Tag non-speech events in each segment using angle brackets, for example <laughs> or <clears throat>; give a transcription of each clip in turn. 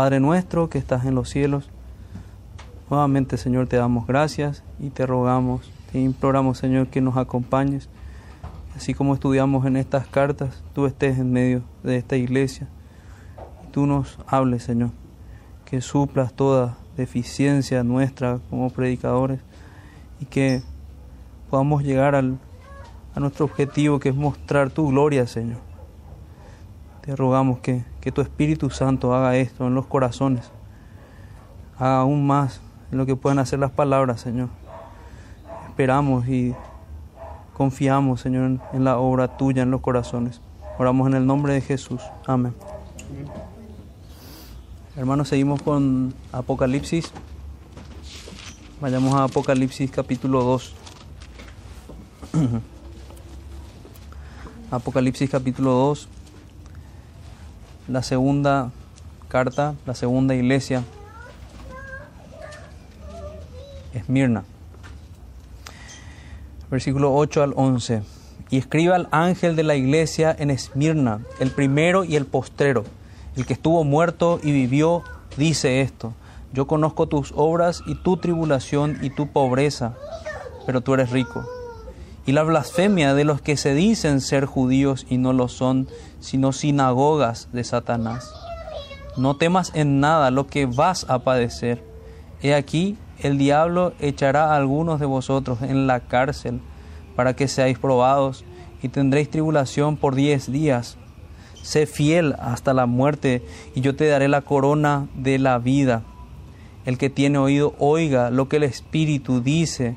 Padre nuestro que estás en los cielos, nuevamente Señor te damos gracias y te rogamos, te imploramos Señor que nos acompañes, así como estudiamos en estas cartas, tú estés en medio de esta iglesia, y tú nos hables Señor, que suplas toda deficiencia nuestra como predicadores y que podamos llegar al, a nuestro objetivo que es mostrar tu gloria Señor. Te rogamos que, que tu Espíritu Santo haga esto en los corazones, haga aún más en lo que puedan hacer las palabras, Señor. Esperamos y confiamos, Señor, en la obra tuya en los corazones. Oramos en el nombre de Jesús. Amén. Hermanos, seguimos con Apocalipsis. Vayamos a Apocalipsis capítulo 2. <clears throat> Apocalipsis capítulo 2 la segunda carta, la segunda iglesia, Esmirna. Versículo 8 al 11. Y escriba al ángel de la iglesia en Esmirna, el primero y el postrero, el que estuvo muerto y vivió, dice esto. Yo conozco tus obras y tu tribulación y tu pobreza, pero tú eres rico y la blasfemia de los que se dicen ser judíos y no lo son, sino sinagogas de Satanás. No temas en nada lo que vas a padecer. He aquí, el diablo echará a algunos de vosotros en la cárcel para que seáis probados y tendréis tribulación por diez días. Sé fiel hasta la muerte y yo te daré la corona de la vida. El que tiene oído, oiga lo que el Espíritu dice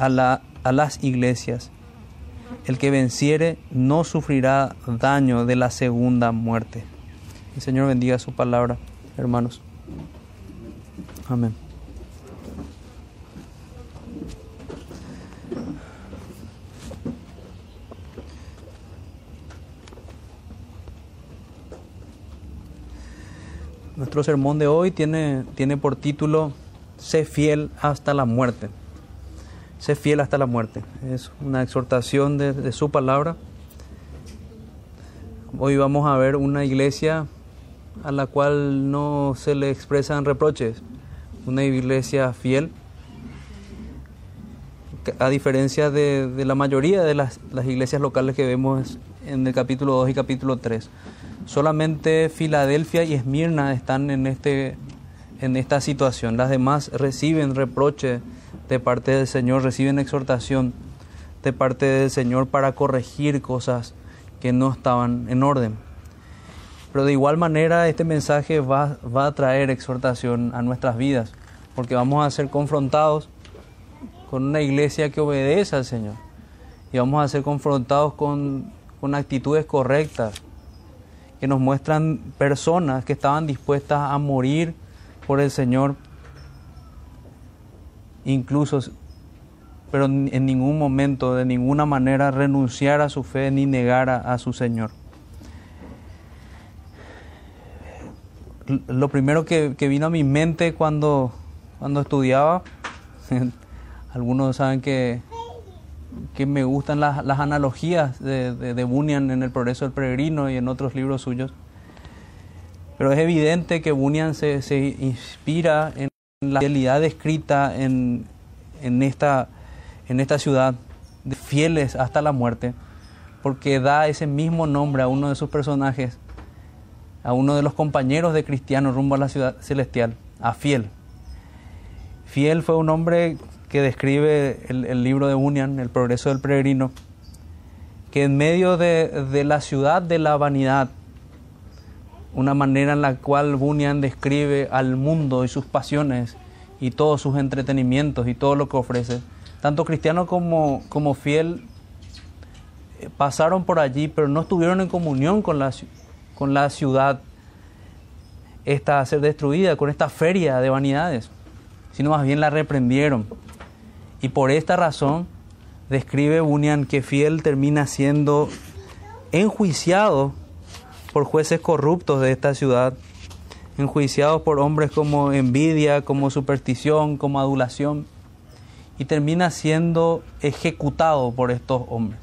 a la a las iglesias. El que venciere no sufrirá daño de la segunda muerte. El Señor bendiga su palabra, hermanos. Amén. Nuestro sermón de hoy tiene, tiene por título Sé fiel hasta la muerte sé fiel hasta la muerte. Es una exhortación de, su palabra. Hoy vamos a ver una iglesia a la cual no se le expresan reproches, una iglesia fiel, a diferencia de, la mayoría de las, iglesias locales que vemos en el capítulo 2 y capítulo 3. Solamente Filadelfia y Esmirna están en, este, en esta situación, las demás reciben reproches de parte del Señor, reciben exhortación de parte del Señor para corregir cosas que no estaban en orden. Pero de igual manera este mensaje va, va a traer exhortación a nuestras vidas, porque vamos a ser confrontados con una iglesia que obedece al Señor y vamos a ser confrontados con, con actitudes correctas que nos muestran personas que estaban dispuestas a morir por el Señor incluso, pero en ningún momento, de ninguna manera, renunciar a su fe ni negar a, su Señor. Lo primero que, vino a mi mente cuando, cuando estudiaba, <laughs> algunos saben que, que me gustan las, las analogías de, de, Bunyan en El Progreso del Peregrino y en otros libros suyos, pero es evidente que Bunyan se, se inspira en la realidad escrita en, en, esta, en esta ciudad, de fieles hasta la muerte, porque da ese mismo nombre a uno de sus personajes, a uno de los compañeros de Cristiano rumbo a la ciudad celestial, a Fiel. Fiel fue un hombre que describe el, libro de Bunyan, El progreso del peregrino, que en medio de, de la ciudad de la vanidad, una manera en la cual Bunyan describe al mundo y sus pasiones y todos sus entretenimientos y todo lo que ofrece. Tanto cristiano como, como fiel eh, pasaron por allí, pero no estuvieron en comunión con la, con la ciudad esta a ser destruida, con esta feria de vanidades, sino más bien la reprendieron. Y por esta razón describe Bunyan que fiel termina siendo enjuiciado por jueces corruptos de esta ciudad, enjuiciados por hombres como envidia, como superstición, como adulación, y termina siendo ejecutado por estos hombres.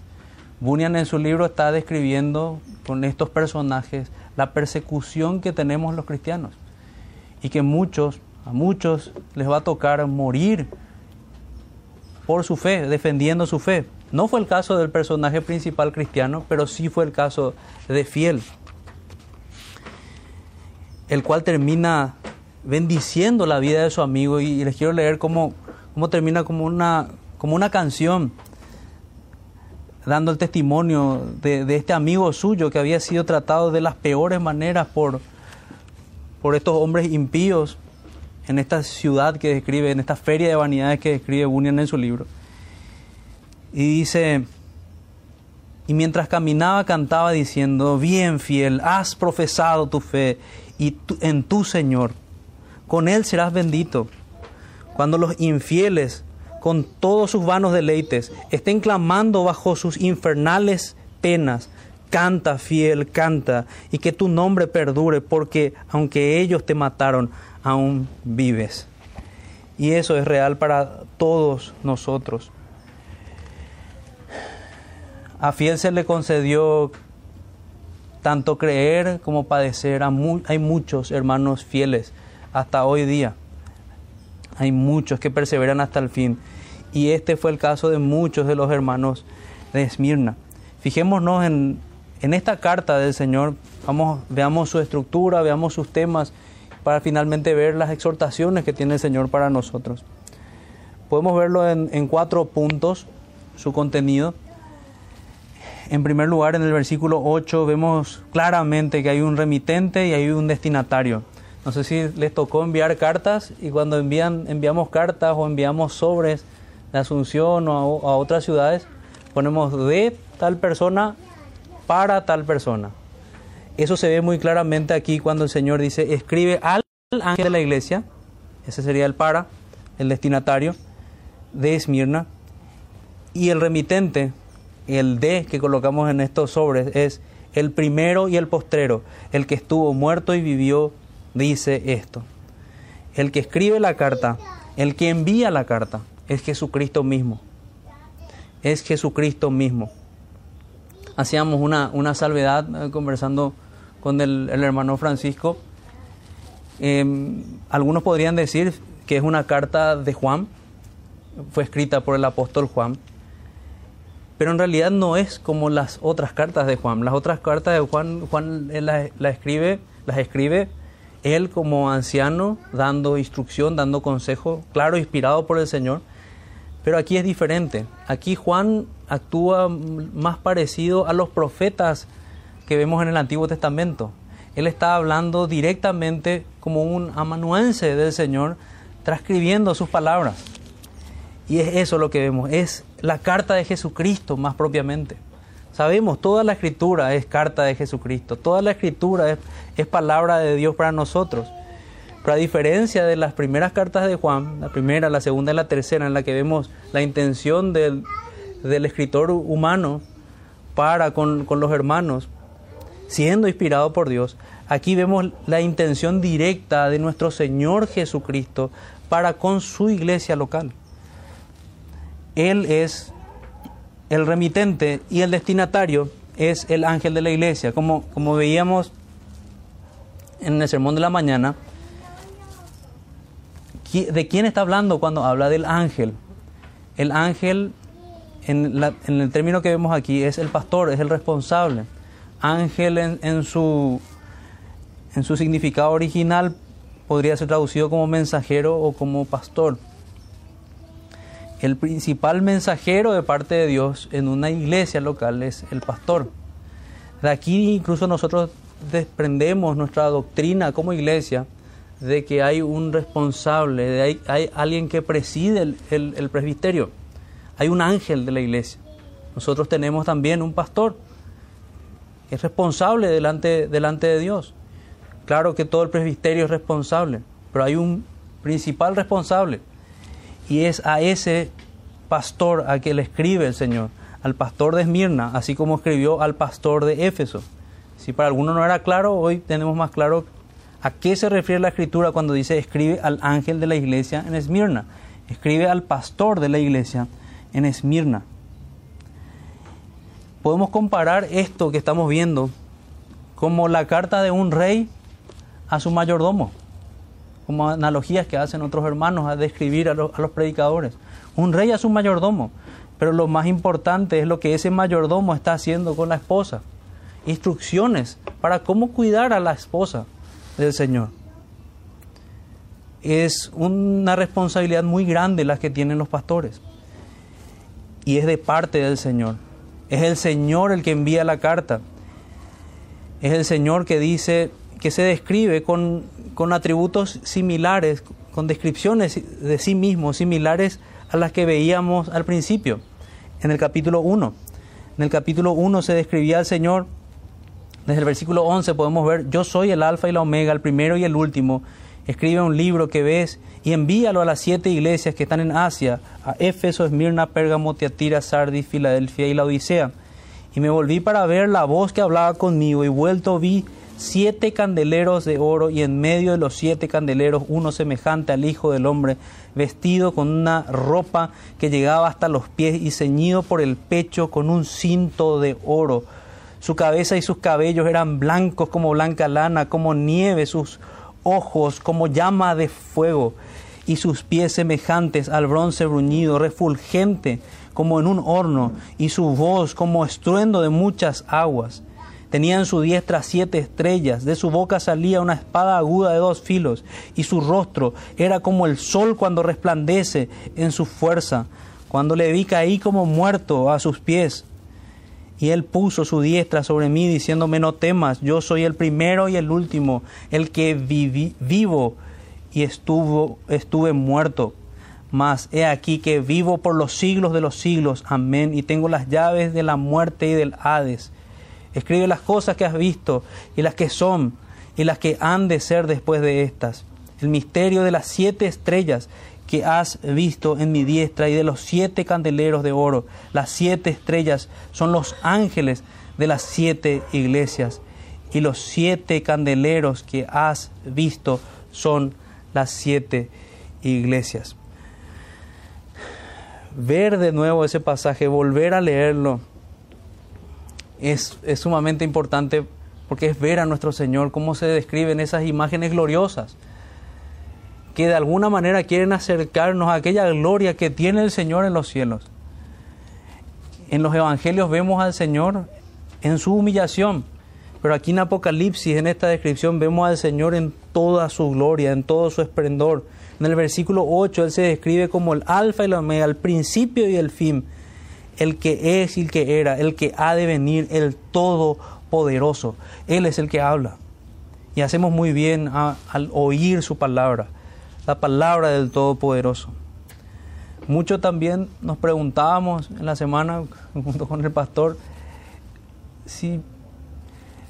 Bunyan en su libro está describiendo con estos personajes la persecución que tenemos los cristianos. y que muchos, a muchos les va a tocar morir por su fe, defendiendo su fe. No fue el caso del personaje principal cristiano, pero sí fue el caso de Fiel, el cual termina bendiciendo la vida de su amigo y les quiero leer cómo, cómo termina como una, como una canción dando el testimonio de, este amigo suyo que había sido tratado de las peores maneras por, por estos hombres impíos en esta ciudad que describe, en esta feria de vanidades que describe Bunyan en su libro. Y dice, y mientras caminaba cantaba diciendo, bien fiel, has profesado tu fe y en tu Señor, con Él serás bendito. Cuando los infieles, con todos sus vanos deleites, estén clamando bajo sus infernales penas, canta fiel, canta, y que tu nombre perdure, porque aunque ellos te mataron, aún vives. Y eso es real para todos nosotros. A fiel se le concedió tanto creer como padecer. Hay muchos hermanos fieles hasta hoy día. Hay muchos que perseveran hasta el fin. Y este fue el caso de muchos de los hermanos de Esmirna. Fijémonos en, en esta carta del Señor, vamos, veamos su estructura, veamos sus temas, para finalmente ver las exhortaciones que tiene el Señor para nosotros. Podemos verlo en, en cuatro puntos, su contenido. En primer lugar, en el versículo 8 vemos claramente que hay un remitente y hay un destinatario. No sé si les tocó enviar cartas y cuando envían, enviamos cartas o enviamos sobres de Asunción o a, a otras ciudades, ponemos de tal persona para tal persona. Eso se ve muy claramente aquí cuando el Señor dice, escribe al ángel de la iglesia, ese sería el para, el destinatario de Esmirna, y el remitente, el de que colocamos en estos sobres, es el primero y el postrero, el que estuvo muerto y vivió, dice esto. El que escribe la carta, el que envía la carta, es Jesucristo mismo. Es Jesucristo mismo. Hacíamos una, una salvedad eh, conversando con el, hermano Francisco. Em, algunos podrían decir que es una carta de Juan, fue escrita por el apóstol Juan, pero en realidad no es como las otras cartas de Juan. Las otras cartas de Juan, Juan las, escribe, las escribe él como anciano, dando instrucción, dando consejo, claro, inspirado por el Señor. Pero aquí es diferente. Aquí Juan actúa más parecido a los profetas que vemos en el Antiguo Testamento. Él está hablando directamente como un amanuense del Señor, transcribiendo sus palabras. Y es eso lo que vemos, es la carta de Jesucristo más propiamente. Sabemos, toda la escritura es carta de Jesucristo, toda la escritura es, palabra de Dios para nosotros. Pero a diferencia de las primeras cartas de Juan, la primera, la segunda y la tercera, en la que vemos la intención del, escritor humano para con los hermanos, siendo inspirado por Dios, aquí vemos la intención directa de nuestro Señor Jesucristo para con su iglesia local. Él es el remitente y el destinatario es el ángel de la iglesia. Como, como veíamos en el sermón de la mañana, ¿de quién está hablando cuando habla del ángel? El ángel, en, el término que vemos aquí, es el pastor, es el responsable ángel en, su, en su significado original podría ser traducido como mensajero o como pastor. El principal mensajero de parte de Dios en una iglesia local es el pastor. De aquí incluso nosotros desprendemos nuestra doctrina como iglesia de que hay un responsable, de hay, alguien que preside el, el presbiterio, hay un ángel de la iglesia. Nosotros tenemos también un pastor es responsable delante, delante de Dios. Claro que todo el presbiterio es responsable, pero hay un principal responsable y es a ese pastor a que le escribe el Señor, al pastor de Esmirna, así como escribió al pastor de Éfeso. Si para alguno no era claro, hoy tenemos más claro a qué se refiere la escritura cuando dice escribe al ángel de la iglesia en Esmirna, escribe al pastor de la iglesia en Esmirna podemos comparar esto que estamos viendo como la carta de un rey a su mayordomo. Como analogías que hacen otros hermanos a describir a, los predicadores. Un rey es un mayordomo, pero lo más importante es lo que ese mayordomo está haciendo con la esposa. Instrucciones para cómo cuidar a la esposa del Señor. Es una responsabilidad muy grande la que tienen los pastores. Y es de parte del Señor. Es el Señor el que envía la carta. Es el Señor que dice, que se describe con, con atributos similares, con descripciones de sí mismo similares a las que veíamos al principio, en el capítulo 1. En el capítulo 1 se describía al Señor, desde el versículo 11 podemos ver, yo soy el alfa y la omega, el primero y el último. Escribe un libro que ves y envíalo a las siete iglesias que están en Asia, a Éfeso, Esmirna, Pérgamo, Tiatira, Sardis, Filadelfia y la Odisea. Y me volví para ver la voz que hablaba conmigo y vuelto vi siete candeleros de oro y en medio de los siete candeleros uno semejante al Hijo del Hombre, vestido con una ropa que llegaba hasta los pies y ceñido por el pecho con un cinto de oro. Su cabeza y sus cabellos eran blancos como blanca lana, como nieve, sus ojos como llama de fuego y sus pies semejantes al bronce bruñido, refulgente como en un horno, y su voz como estruendo de muchas aguas. Tenía en su diestra siete estrellas, de su boca salía una espada aguda de dos filos, y su rostro era como el sol cuando resplandece en su fuerza. Cuando le vi caí como muerto a sus pies. Y él puso su diestra sobre mí, diciéndome, no temas, yo soy el primero y el último, el que viví, vivo y estuvo, estuve muerto. Mas he aquí que vivo por los siglos de los siglos. Amén. Y tengo las llaves de la muerte y del Hades. Escribe las cosas que has visto y las que son y las que han de ser después de estas. El misterio de las siete estrellas que has visto en mi diestra y de los siete candeleros de oro. Las siete estrellas son los ángeles de las siete iglesias y los siete candeleros que has visto son las siete iglesias. Ver de nuevo ese pasaje, volver a leerlo, es, sumamente importante porque es ver a nuestro Señor cómo se describen esas imágenes gloriosas que de alguna manera quieren acercarnos a aquella gloria que tiene el Señor en los cielos. En los evangelios vemos al Señor en su humillación, pero aquí en Apocalipsis, en esta descripción, vemos al Señor en toda su gloria, en todo su esplendor. En el versículo 8, Él se describe como el alfa y la omega, el principio y el fin el que es y el que era, el que ha de venir, el Todopoderoso. Él es el que habla. Y hacemos muy bien al oír su palabra, la palabra del Todopoderoso. Mucho también nos preguntábamos en la semana <laughs> junto con el pastor si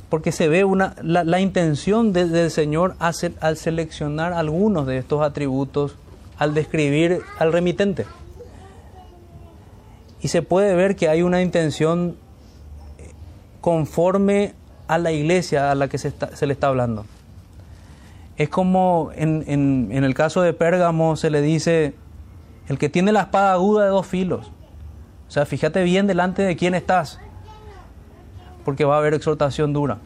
porque se ve una, la, intención del Señor al seleccionar algunos de estos atributos al describir al remitente y se puede ver que hay una intención conforme a la iglesia a la que se, le está hablando. Es como en, el caso de Pérgamo se le dice, el que tiene la espada aguda de dos filos. O sea, fíjate bien delante de quién estás, porque va a haber exhortación dura.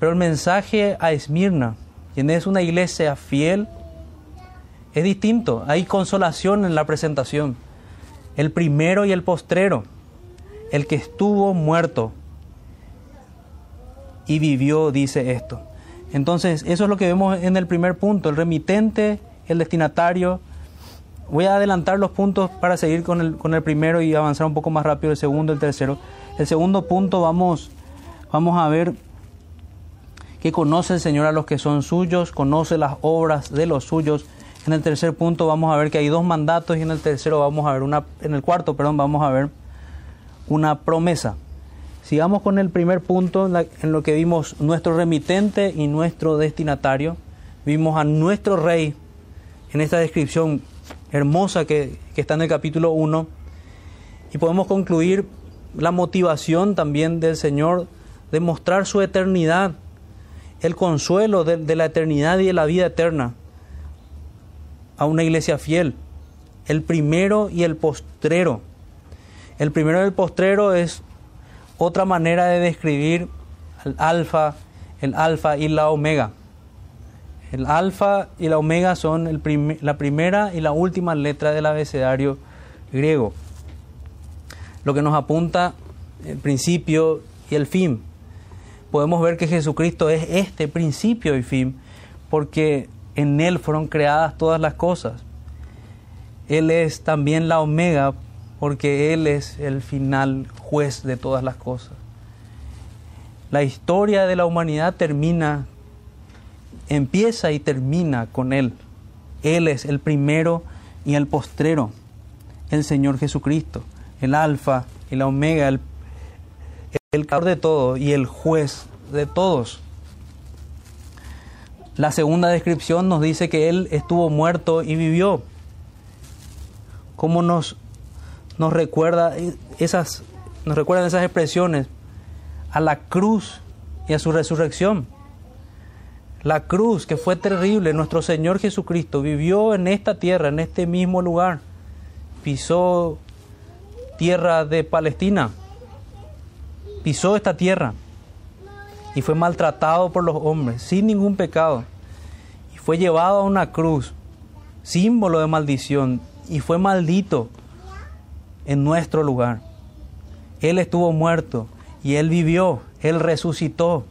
Pero el mensaje a Esmirna, quien es una iglesia fiel, es distinto. Hay consolación en la presentación el primero y el postrero, el que estuvo muerto y vivió, dice esto. Entonces, eso es lo que vemos en el primer punto, el remitente, el destinatario. Voy a adelantar los puntos para seguir con el, con el primero y avanzar un poco más rápido el segundo, el tercero. El segundo punto vamos, vamos a ver que conoce el Señor a los que son suyos, conoce las obras de los suyos en el tercer punto vamos a ver que hay dos mandatos y en el tercero vamos a ver una, en el cuarto, perdón, vamos a ver una promesa. Sigamos con el primer punto en, lo que vimos nuestro remitente y nuestro destinatario. Vimos a nuestro rey en esta descripción hermosa que, está en el capítulo 1 y podemos concluir la motivación también del Señor de mostrar su eternidad, el consuelo de la eternidad y de la vida eterna a una iglesia fiel, el primero y el postrero. El primero y el postrero es otra manera de describir el alfa, el alfa y la omega. El alfa y la omega son el la primera y la última letra del abecedario griego. Lo que nos apunta el principio y el fin. Podemos ver que Jesucristo es este principio y fin, porque en Él fueron creadas todas las cosas. Él es también la omega, porque Él es el final juez de todas las cosas. La historia de la humanidad termina, empieza y termina con Él. Él es el primero y el postrero, el Señor Jesucristo, el alfa y la omega, el, el de todo y el juez de todos. La segunda descripción nos dice que Él estuvo muerto y vivió. ¿Cómo nos, nos recuerda esas, nos recuerdan esas expresiones? A la cruz y a su resurrección. La cruz que fue terrible, nuestro Señor Jesucristo vivió en esta tierra, en este mismo lugar. Pisó tierra de Palestina. Pisó esta tierra y fue maltratado por los hombres sin ningún pecado. Y fue llevado a una cruz, símbolo de maldición, y fue maldito en nuestro lugar. Él estuvo muerto y Él vivió, Él resucitó.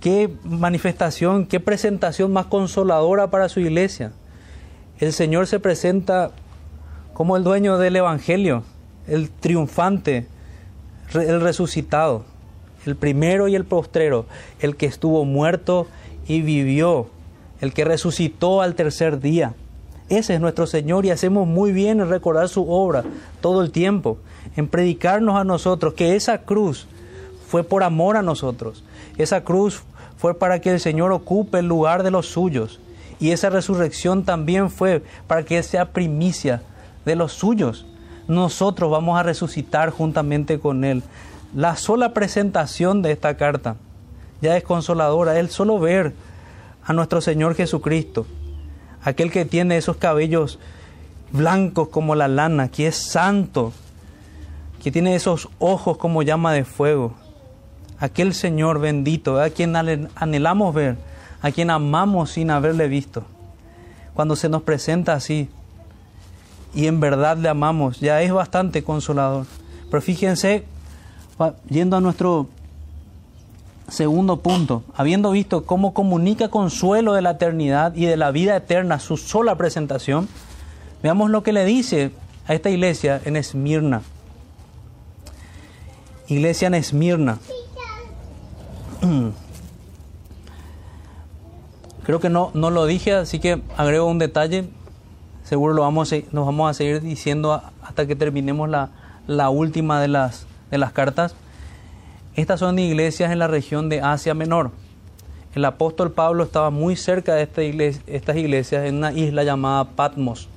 Qué manifestación, qué presentación más consoladora para su iglesia. El Señor se presenta como el dueño del Evangelio, el triunfante, el resucitado el primero y el postrero, el que estuvo muerto y vivió, el que resucitó al tercer día. Ese es nuestro Señor y hacemos muy bien en recordar su obra todo el tiempo, en predicarnos a nosotros que esa cruz fue por amor a nosotros. Esa cruz fue para que el Señor ocupe el lugar de los suyos. Y esa resurrección también fue para que sea primicia de los suyos. Nosotros vamos a resucitar juntamente con Él. La sola presentación de esta carta ya es consoladora. El solo ver a nuestro Señor Jesucristo, aquel que tiene esos cabellos blancos como la lana, que es santo, que tiene esos ojos como llama de fuego, aquel Señor bendito, a quien anhelamos ver, a quien amamos sin haberle visto. Cuando se nos presenta así y en verdad le amamos, ya es bastante consolador. Pero fíjense yendo a nuestro segundo punto, habiendo visto cómo comunica consuelo de la eternidad y de la vida eterna su sola presentación, veamos lo que le dice a esta iglesia en Esmirna. Iglesia en Esmirna. <clears throat> Creo que no, no lo dije, así que agrego un detalle. Seguro lo vamos a, nos vamos a seguir diciendo hasta que terminemos la, la última de las de las cartas. Estas son iglesias en la región de Asia Menor. El apóstol Pablo estaba muy cerca de estas iglesias en una isla llamada Patmos.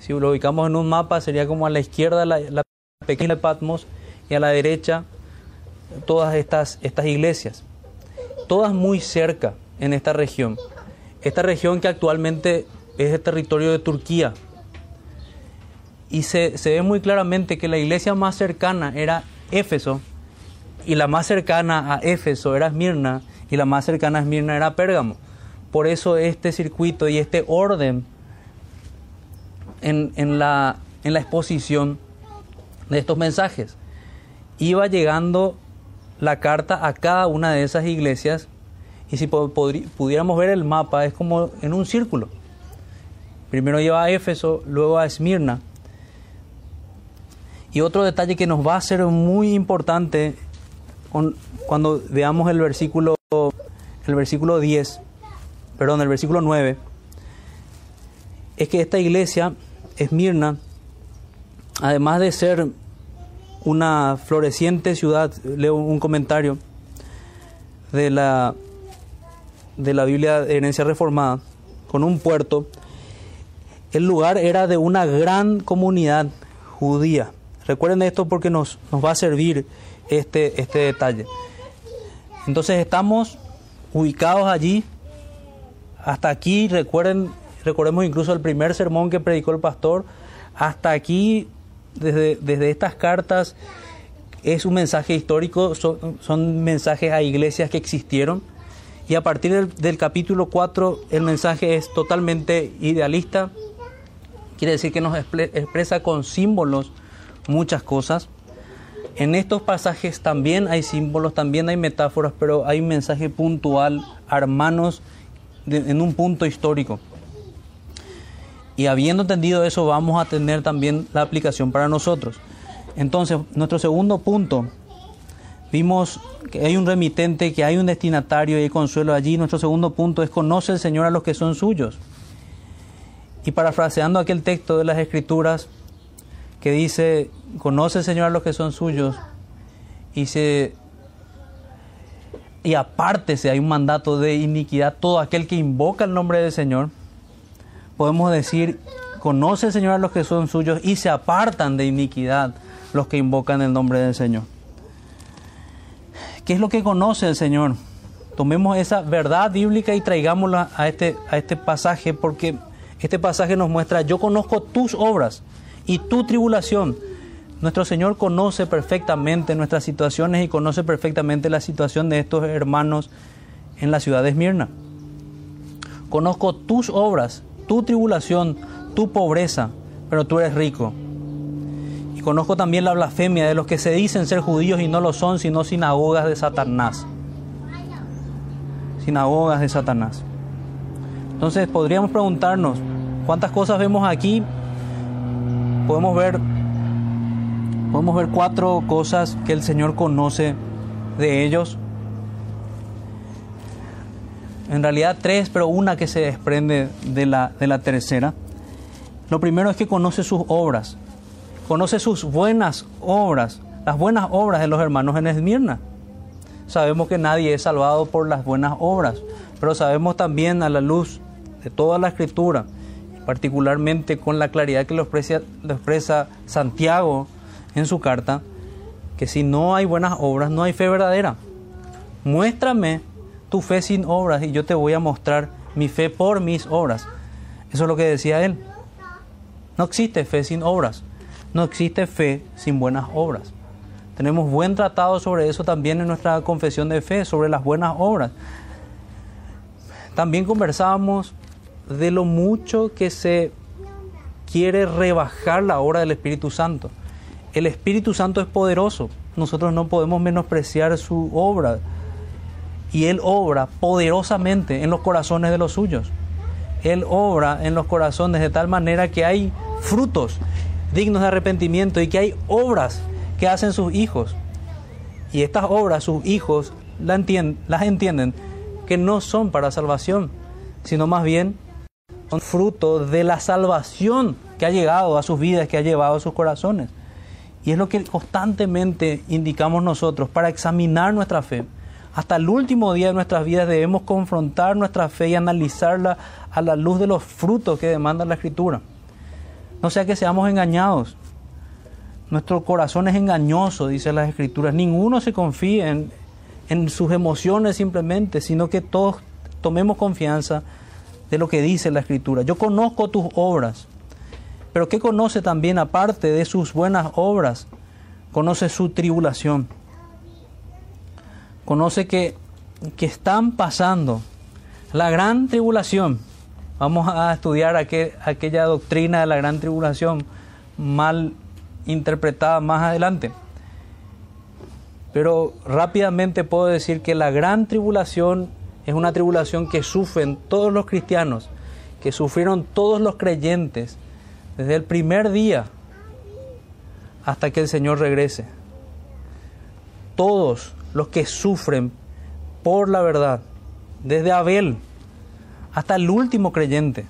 Si lo ubicamos en un mapa, sería como a la izquierda la, la pequeña Patmos y a la derecha todas estas, estas iglesias. Todas muy cerca en esta región. Esta región que actualmente es el territorio de Turquía, y se, ve muy claramente que la iglesia más cercana era Éfeso y la más cercana a Éfeso era Esmirna y la más cercana a Esmirna era Pérgamo. Por eso este circuito y este orden en, la, en la exposición de estos mensajes. Iba llegando la carta a cada una de esas iglesias y si pudiéramos ver el mapa es como en un círculo. Primero iba a Éfeso, luego a Esmirna y otro detalle que nos va a ser muy importante cuando veamos el versículo, el versículo 10, perdón, el versículo 9, es que esta iglesia, Esmirna, además de ser una floreciente ciudad, leo un comentario de la, de la Biblia de herencia reformada, con un puerto, el lugar era de una gran comunidad judía. Recuerden esto porque nos, nos va a servir este, este detalle. Entonces estamos ubicados allí. Hasta aquí, recuerden, recordemos incluso el primer sermón que predicó el pastor. Hasta aquí, desde, desde estas cartas, es un mensaje histórico, son, son mensajes a iglesias que existieron Y a partir del, del, capítulo 4 el mensaje es totalmente idealista. Quiere decir que nos expresa con símbolos muchas cosas. En estos pasajes también hay símbolos, también hay metáforas, pero hay un mensaje puntual hermanos en un punto histórico. Y habiendo entendido eso, vamos a tener también la aplicación para nosotros. Entonces, nuestro segundo punto, vimos que hay un remitente, que hay un destinatario y hay consuelo allí. Nuestro segundo punto es conoce el Señor a los que son suyos. Y parafraseando aquel texto de las Escrituras que dice, conoce Señor a los que son suyos, y se y aparte hay un mandato de iniquidad todo aquel que invoca el nombre del Señor. Podemos decir, conoce Señor a los que son suyos y se apartan de iniquidad los que invocan el nombre del Señor. ¿Qué es lo que conoce el Señor? Tomemos esa verdad bíblica y traigámosla a este, a este pasaje porque este pasaje nos muestra, yo conozco tus obras y tu tribulación. Nuestro Señor conoce perfectamente nuestras situaciones y conoce perfectamente la situación de estos hermanos en la ciudad de Esmirna. Conozco tus obras, tu tribulación, tu pobreza, pero tú eres rico. Y conozco también la blasfemia de los que se dicen ser judíos y no lo son, sino sinagogas de Satanás. Sinagogas de Satanás. Entonces podríamos preguntarnos, ¿cuántas cosas vemos aquí? Podemos ver, podemos ver cuatro cosas que el Señor conoce de ellos. En realidad tres, pero una que se desprende de la, de la tercera. Lo primero es que conoce sus obras conoce sus buenas obras, las buenas obras de los hermanos en Esmirna. Sabemos que nadie es salvado por las buenas obras, pero sabemos también a la luz de toda la escritura, particularmente con la claridad que lo expresa, expresa Santiago en su carta, que si no hay buenas obras, no hay fe verdadera. Muéstrame tu fe sin obras y yo te voy a mostrar mi fe por mis obras. Eso es lo que decía él. No existe fe sin obras. No existe fe sin buenas obras. Tenemos buen tratado sobre eso también en nuestra confesión de fe, sobre las buenas obras. También conversábamos de lo mucho que se quiere rebajar la obra del Espíritu Santo. El Espíritu Santo es poderoso, nosotros no podemos menospreciar su obra. Y Él obra poderosamente en los corazones de los suyos. Él obra en los corazones de tal manera que hay frutos dignos de arrepentimiento y que hay obras que hacen sus hijos. Y estas obras sus hijos las entienden, las entienden que no son para salvación, sino más bien son fruto de la salvación que ha llegado a sus vidas, que ha llevado a sus corazones. Y es lo que constantemente indicamos nosotros para examinar nuestra fe. Hasta el último día de nuestras vidas debemos confrontar nuestra fe y analizarla a la luz de los frutos que demanda la Escritura. No sea que seamos engañados. Nuestro corazón es engañoso, dice las Escrituras. Ninguno se confía en, en sus emociones simplemente, sino que todos tomemos confianza de lo que dice la Escritura. Yo conozco tus obras, pero ¿qué conoce también aparte de sus buenas obras? Conoce su tribulación. Conoce que, que están pasando la gran tribulación Vamos a estudiar aquella doctrina de la gran tribulación mal interpretada más adelante. Pero rápidamente puedo decir que la gran tribulación es una tribulación que sufren todos los cristianos, que sufrieron todos los creyentes desde el primer día hasta que el Señor regrese. Todos los que sufren por la verdad, desde Abel hasta el último creyente.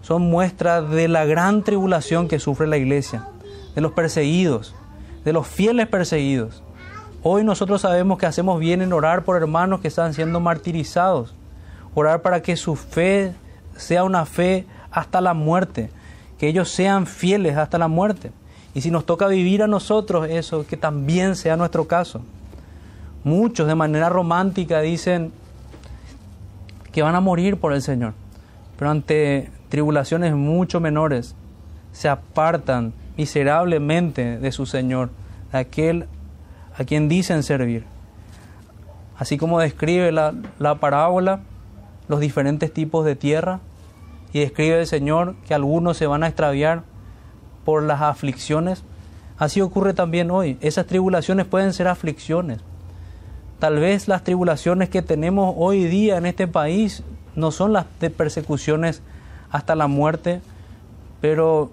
Son muestras de la gran tribulación que sufre la iglesia, de los perseguidos, de los fieles perseguidos. Hoy nosotros sabemos que hacemos bien en orar por hermanos que están siendo martirizados, orar para que su fe sea una fe hasta la muerte, que ellos sean fieles hasta la muerte. Y si nos toca vivir a nosotros eso, que también sea nuestro caso. Muchos de manera romántica dicen, que van a morir por el Señor, pero ante tribulaciones mucho menores se apartan miserablemente de su Señor, de aquel a quien dicen servir. Así como describe la, la parábola los diferentes tipos de tierra y describe el Señor que algunos se van a extraviar por las aflicciones, así ocurre también hoy. Esas tribulaciones pueden ser aflicciones. Tal vez las tribulaciones que tenemos hoy día en este país no son las de persecuciones hasta la muerte, pero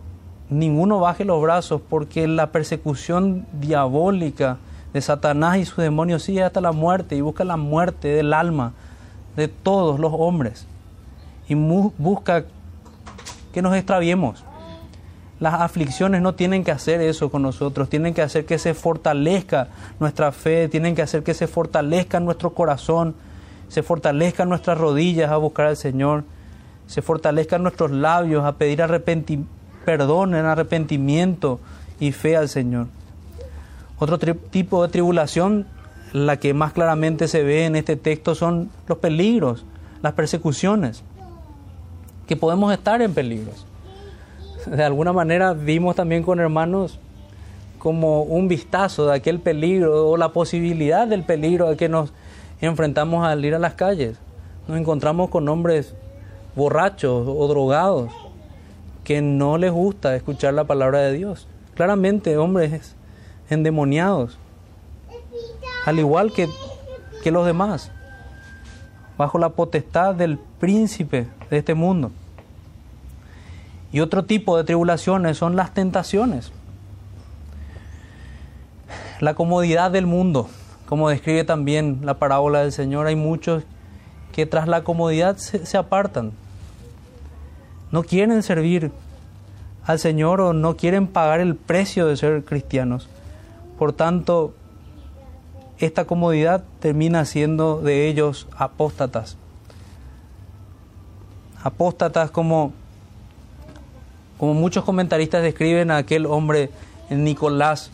ninguno baje los brazos porque la persecución diabólica de Satanás y sus demonios sigue hasta la muerte y busca la muerte del alma de todos los hombres y busca que nos extraviemos. Las aflicciones no tienen que hacer eso con nosotros, tienen que hacer que se fortalezca nuestra fe, tienen que hacer que se fortalezca nuestro corazón, se fortalezcan nuestras rodillas a buscar al Señor, se fortalezcan nuestros labios a pedir perdón en arrepentimiento y fe al Señor. Otro tipo de tribulación, la que más claramente se ve en este texto, son los peligros, las persecuciones, que podemos estar en peligros. De alguna manera vimos también con hermanos como un vistazo de aquel peligro o la posibilidad del peligro a que nos enfrentamos al ir a las calles. Nos encontramos con hombres borrachos o drogados que no les gusta escuchar la palabra de Dios. Claramente hombres endemoniados, al igual que, que los demás, bajo la potestad del príncipe de este mundo. Y otro tipo de tribulaciones son las tentaciones. La comodidad del mundo, como describe también la parábola del Señor, hay muchos que tras la comodidad se, apartan. No quieren servir al Señor o no quieren pagar el precio de ser cristianos. Por tanto, esta comodidad termina siendo de ellos apóstatas. Apóstatas como, como muchos comentaristas describen a aquel hombre Nicolás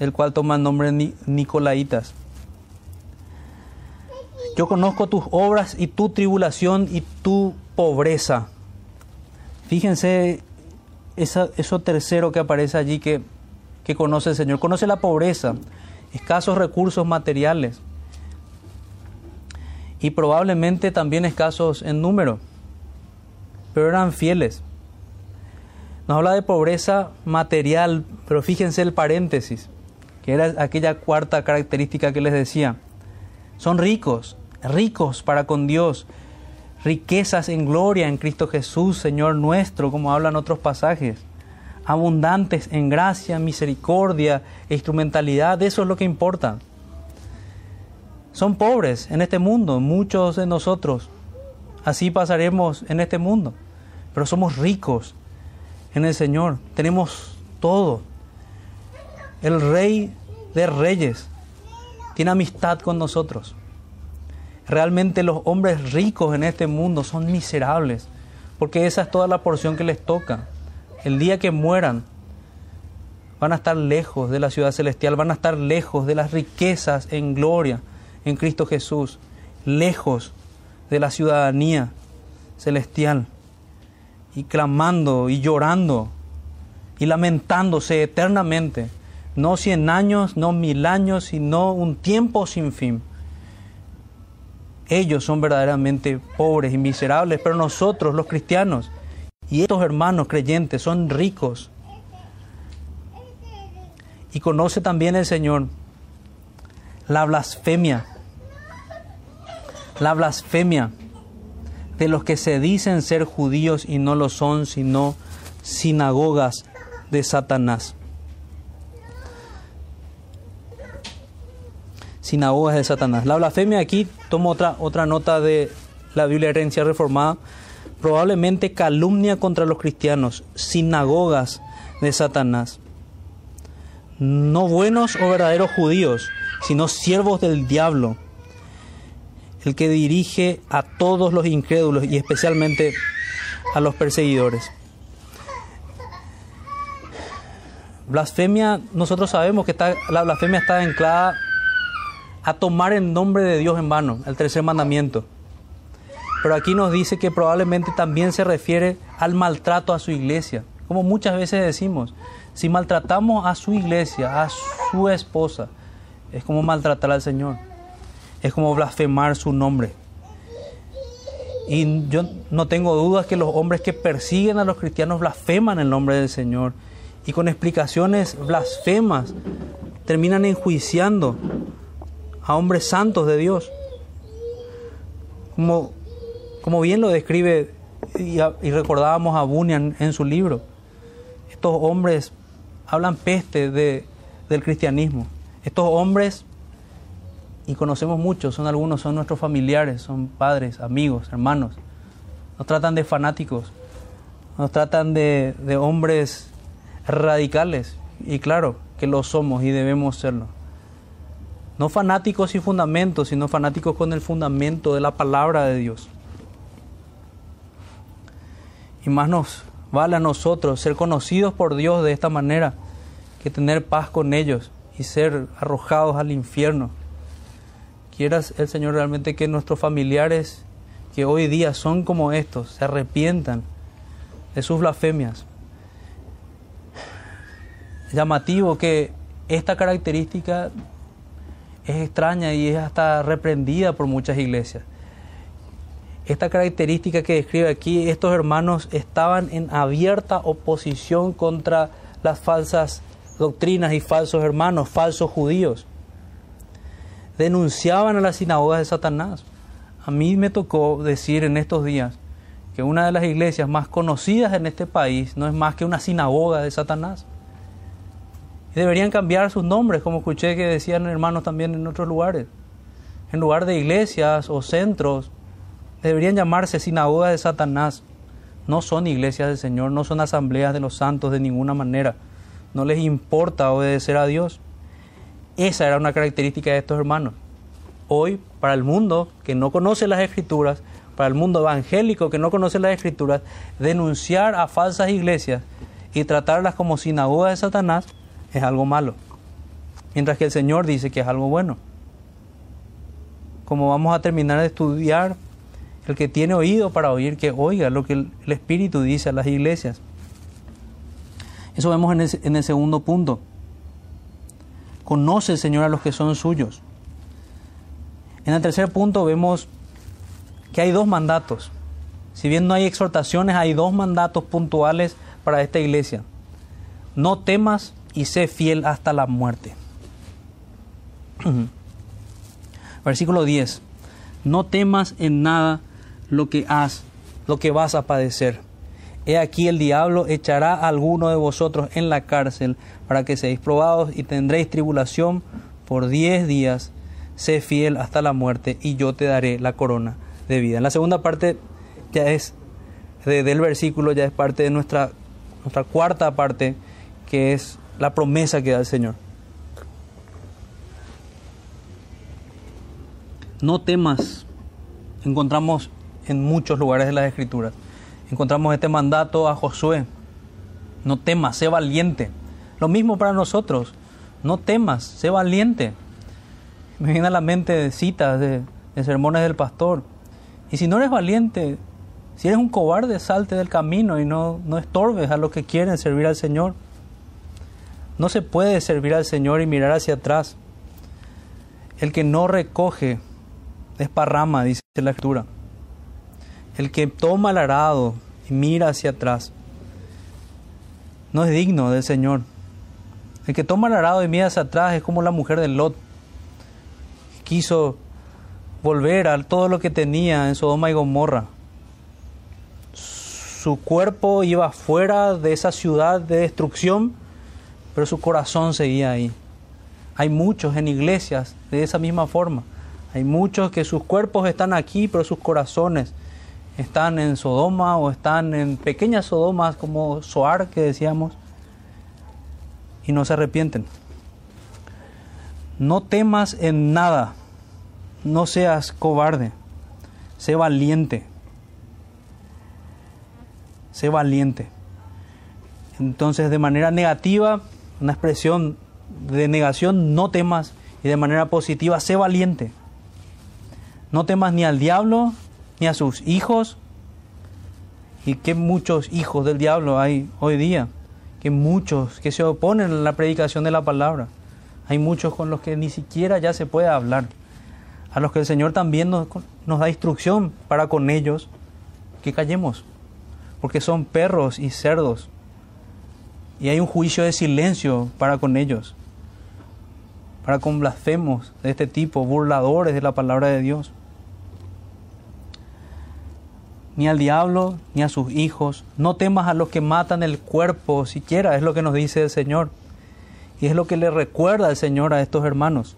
el cual toma el nombre Nicolaitas. Yo conozco tus obras y tu tribulación y tu pobreza. Fíjense eso tercero que aparece allí que, que conoce el Señor. Conoce la pobreza, escasos recursos materiales y probablemente también escasos en número, pero eran fieles. Nos habla de pobreza material, pero fíjense el paréntesis que era aquella cuarta característica que les decía. Son ricos, ricos para con Dios, riquezas en gloria en Cristo Jesús, Señor nuestro, como hablan otros pasajes, abundantes en gracia, misericordia e instrumentalidad, eso es lo que importa. Son pobres en este mundo, muchos de nosotros, así pasaremos en este mundo, pero somos ricos en el Señor, tenemos todo el rey de reyes, tiene amistad con nosotros. Realmente los hombres ricos en este mundo son miserables, porque esa es toda la porción que les toca. El día que mueran, van a estar lejos de la ciudad celestial, van a estar lejos de las riquezas en gloria en Cristo Jesús, lejos de la ciudadanía celestial, y clamando y llorando y lamentándose eternamente no cien años, no mil años, sino un tiempo sin fin. Ellos son verdaderamente pobres y miserables, pero nosotros los cristianos y estos hermanos creyentes son ricos. Y conoce también el Señor la blasfemia, la blasfemia de los que se dicen ser judíos y no lo son, sino sinagogas de Satanás. sinagogas de Satanás. La blasfemia aquí, tomo otra, otra nota de la Biblia Herencia Reformada, probablemente calumnia contra los cristianos, sinagogas de Satanás. No buenos o verdaderos judíos, sino siervos del diablo, el que dirige a todos los incrédulos y especialmente a los perseguidores. Blasfemia, nosotros sabemos que está, la blasfemia está anclada a tomar el nombre de Dios en vano, el tercer mandamiento. Pero aquí nos dice que probablemente también se refiere al maltrato a su iglesia. Como muchas veces decimos, si maltratamos a su iglesia, a su esposa, es como maltratar al Señor. es como blasfemar su nombre. Y yo no tengo dudas que los hombres que persiguen a los cristianos blasfeman el nombre del Señor. Y con explicaciones blasfemas terminan enjuiciando a hombres santos de Dios. Como, como bien lo describe y, recordábamos a Bunyan en su libro. Estos hombres hablan peste de, del cristianismo. Estos hombres, y conocemos muchos, son algunos, son nuestros familiares, son padres, amigos, hermanos. Nos tratan de fanáticos, nos tratan de, de hombres radicales. Y claro que lo somos y debemos serlo. No fanáticos sin fundamentos, sino fanáticos con el fundamento de la palabra de Dios. Y más nos vale a nosotros ser conocidos por Dios de esta manera que tener paz con ellos y ser arrojados al infierno. Quieras el Señor realmente que nuestros familiares que hoy día son como estos se arrepientan de sus blasfemias. Llamativo que esta característica es extraña y es hasta reprendida por muchas iglesias esta característica que describe aquí, estos hermanos estaban en abierta oposición contra las falsas doctrinas y falsos hermanos, falsos judíos. Denunciaban a las sinagogas de Satanás. A mí me tocó decir en estos días que una de las iglesias más conocidas en este país no es más que una sinagoga de Satanás. Y deberían cambiar sus nombres, como escuché que decían hermanos también en otros lugares. En lugar de iglesias o centros deberían llamarse sinagogas de Satanás. No son iglesias del Señor, no son asambleas de los santos de ninguna manera. No les importa obedecer a Dios. Esa era una característica de estos hermanos. Hoy, para el mundo que no conoce las escrituras, para el mundo evangélico que no conoce las escrituras, denunciar a falsas iglesias y tratarlas como sinagogas de Satanás es algo malo. Mientras que el Señor dice que es algo bueno. Como vamos a terminar de estudiar el que tiene oído para oír, que oiga lo que el, Espíritu dice a las iglesias. Eso vemos en el, segundo punto. Conoce Señor a los que son suyos. En el tercer punto vemos que hay dos mandatos. Si bien no hay exhortaciones, hay dos mandatos puntuales para esta iglesia. No temas y sé fiel hasta la muerte. <clears throat> Versículo 10. No temas en nada lo que has, lo que vas a padecer. He aquí el diablo echará a alguno de vosotros en la cárcel para que seáis probados y tendréis tribulación por diez días. Sé fiel hasta la muerte y yo te daré la corona de vida. En la segunda parte ya es del versículo, ya es parte de nuestra, nuestra cuarta parte, que es la promesa que da el Señor. No temas. Encontramos en muchos lugares de las Escrituras. Encontramos este mandato a Josué. No temas, sé valiente. Lo mismo para nosotros. No temas, sé valiente. Me viene a la mente citas de, sermones del pastor. Y si no eres valiente, si eres un cobarde, salte del camino y no, no estorbes a los que quieren servir al Señor. No se puede servir al Señor y mirar hacia atrás. El que no recoge desparrama, dice la escritura. El que toma el arado y mira hacia atrás no es digno del Señor. El que toma el arado y mira hacia atrás es como la mujer de Lot. Quiso volver a todo lo que tenía en Sodoma y Gomorra. Su cuerpo iba fuera de esa ciudad de destrucción, pero su corazón seguía ahí. Hay muchos en iglesias de esa misma forma. Hay muchos que sus cuerpos están aquí, pero sus corazones están en Sodoma o están en pequeñas Sodomas como Soar que decíamos y no se arrepienten. No temas en nada, no seas cobarde, sé valiente, sé valiente. Entonces de manera negativa, una expresión de negación, no temas, y de manera positiva, sé valiente. No temas ni al diablo, ni a sus hijos. Y que muchos hijos del diablo hay hoy día, que muchos que se oponen a la predicación de la palabra. Hay muchos con los que ni siquiera ya se puede hablar. a los que el Señor también nos, nos da instrucción para con ellos que callemos, porque son perros y cerdos. Y hay un juicio de silencio para con ellos, para con blasfemos de este tipo, burladores de la palabra de Dios. Ni al diablo, ni a sus hijos. No temas a los que matan el cuerpo siquiera, es lo que nos dice el Señor. Y es lo que le recuerda el Señor a estos hermanos.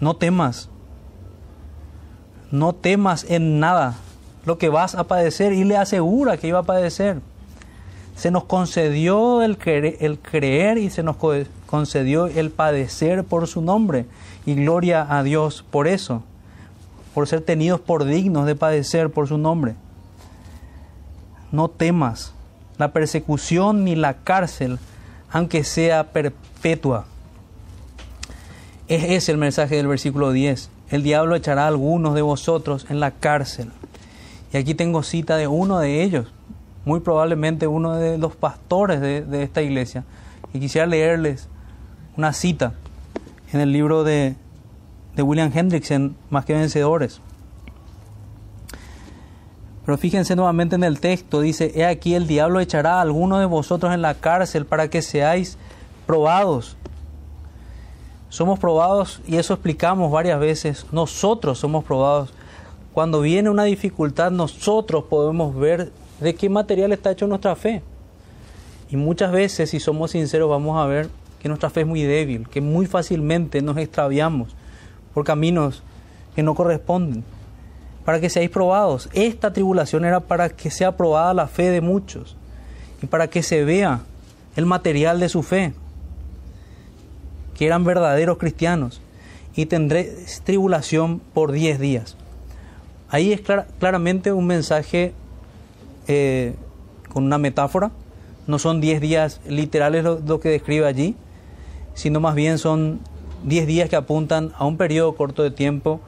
No temas. No temas en nada lo que vas a padecer y le asegura que iba a padecer. Se nos concedió el creer, el creer y se nos concedió el padecer por su nombre. Y gloria a Dios por eso, por ser tenidos por dignos de padecer por su nombre. No temas la persecución ni la cárcel, aunque sea perpetua. Es ese el mensaje del versículo 10. El diablo echará a algunos de vosotros en la cárcel. Y aquí tengo cita de uno de ellos, muy probablemente uno de los pastores de, esta iglesia. Y quisiera leerles una cita en el libro de, de William Hendrickson, Más que Vencedores. Pero fíjense nuevamente en el texto, dice, he aquí el diablo echará a alguno de vosotros en la cárcel para que seáis probados. Somos probados y eso explicamos varias veces. Nosotros somos probados. Cuando viene una dificultad, nosotros podemos ver de qué material está hecho nuestra fe. Y muchas veces, si somos sinceros, vamos a ver que nuestra fe es muy débil, que muy fácilmente nos extraviamos por caminos que no corresponden. Para que seáis probados. Esta tribulación era para que sea probada la fe de muchos y para que se vea el material de su fe, que eran verdaderos cristianos. Y tendré tribulación por diez días. Ahí es claramente un mensaje eh, con una metáfora. No son 10 días literales lo, que describe allí, sino más bien son 10 días que apuntan a un periodo corto de tiempo,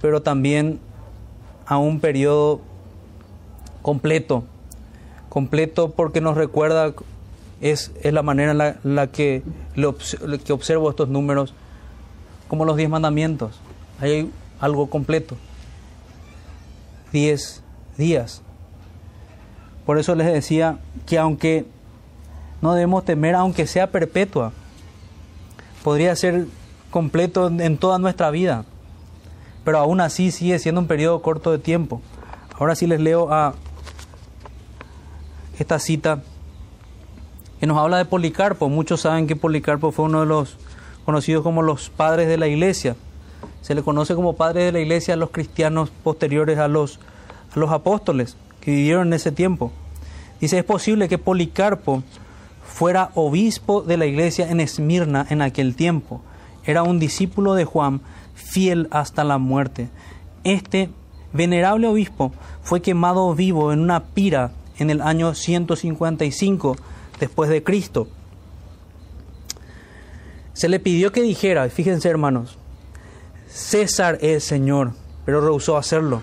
pero también a un periodo completo. Completo porque nos recuerda, es, es la manera en la, la que, que observo estos números, como los 10 mandamientos. Hay algo completo. 10 días. Por eso les decía que aunque no debemos temer, aunque sea perpetua, podría ser completo en toda nuestra vida, pero aún así sigue siendo un periodo corto de tiempo. Ahora sí les leo a esta cita que nos habla de Policarpo. Muchos saben que Policarpo fue uno de los conocidos como los padres de la iglesia. Se le conoce como padre de la iglesia a los cristianos posteriores a los, a los apóstoles que vivieron en ese tiempo. Dice, es posible que Policarpo fuera obispo de la iglesia en Esmirna en aquel tiempo. Era un discípulo de Juan, fiel hasta la muerte. Este venerable obispo fue quemado vivo en una pira en el año 155 después de Cristo. Se le pidió que dijera, fíjense hermanos, César es Señor, pero rehusó hacerlo.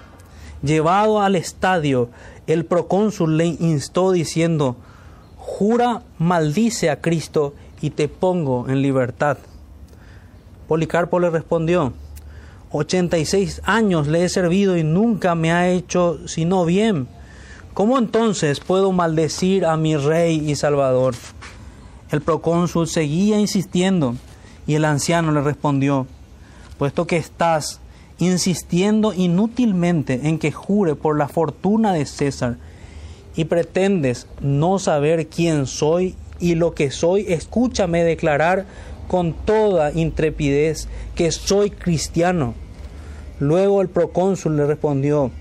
Llevado al estadio, el procónsul le instó diciendo, jura, maldice a Cristo y te pongo en libertad. Policarpo le respondió, 86 años le he servido y nunca me ha hecho sino bien. ¿Cómo entonces puedo maldecir a mi rey y salvador? El procónsul seguía insistiendo y el anciano le respondió, puesto que estás insistiendo inútilmente en que jure por la fortuna de César y pretendes no saber quién soy y lo que soy, escúchame declarar con toda intrepidez que soy cristiano. Luego el procónsul le respondió,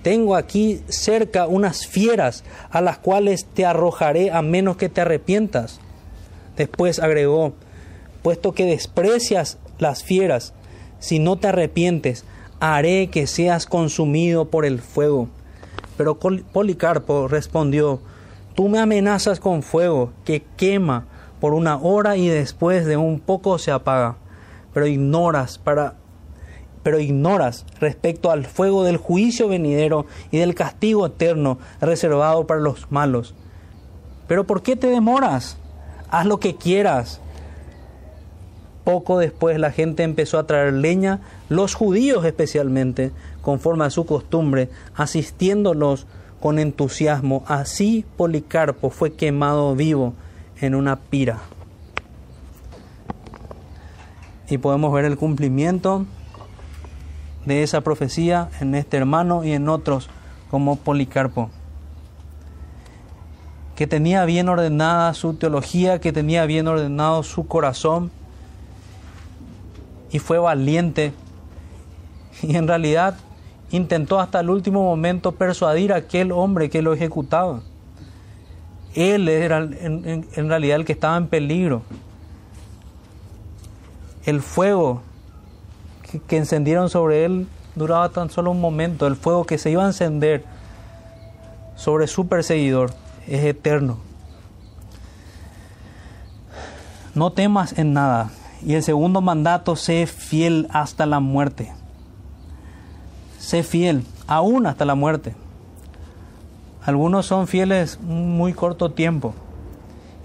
tengo aquí cerca unas fieras a las cuales te arrojaré a menos que te arrepientas. Después agregó, puesto que desprecias las fieras si no te arrepientes, haré que seas consumido por el fuego. Pero Policarpo respondió, tú me amenazas con fuego que quema por una hora y después de un poco se apaga. Pero ignoras para pero ignoras respecto al fuego del juicio venidero y del castigo eterno reservado para los malos. Pero ¿por qué te demoras? Haz lo que quieras Poco después la gente empezó a traer leña, los judíos especialmente, conforme a su costumbre, asistiéndolos con entusiasmo. Así Policarpo fue quemado vivo en una pira. Y podemos ver el cumplimiento de esa profecía en este hermano y en otros como Policarpo, que tenía bien ordenada su teología, que tenía bien ordenado su corazón y fue valiente y en realidad intentó hasta el último momento persuadir a aquel hombre que lo ejecutaba. Él era en, realidad el que estaba en peligro. El fuego que, que encendieron sobre él duraba tan solo un momento. El fuego que se iba a encender sobre su perseguidor es eterno. No temas en nada. Y el segundo mandato, sé fiel hasta la muerte. Sé fiel, aún hasta la muerte. Algunos son fieles muy corto tiempo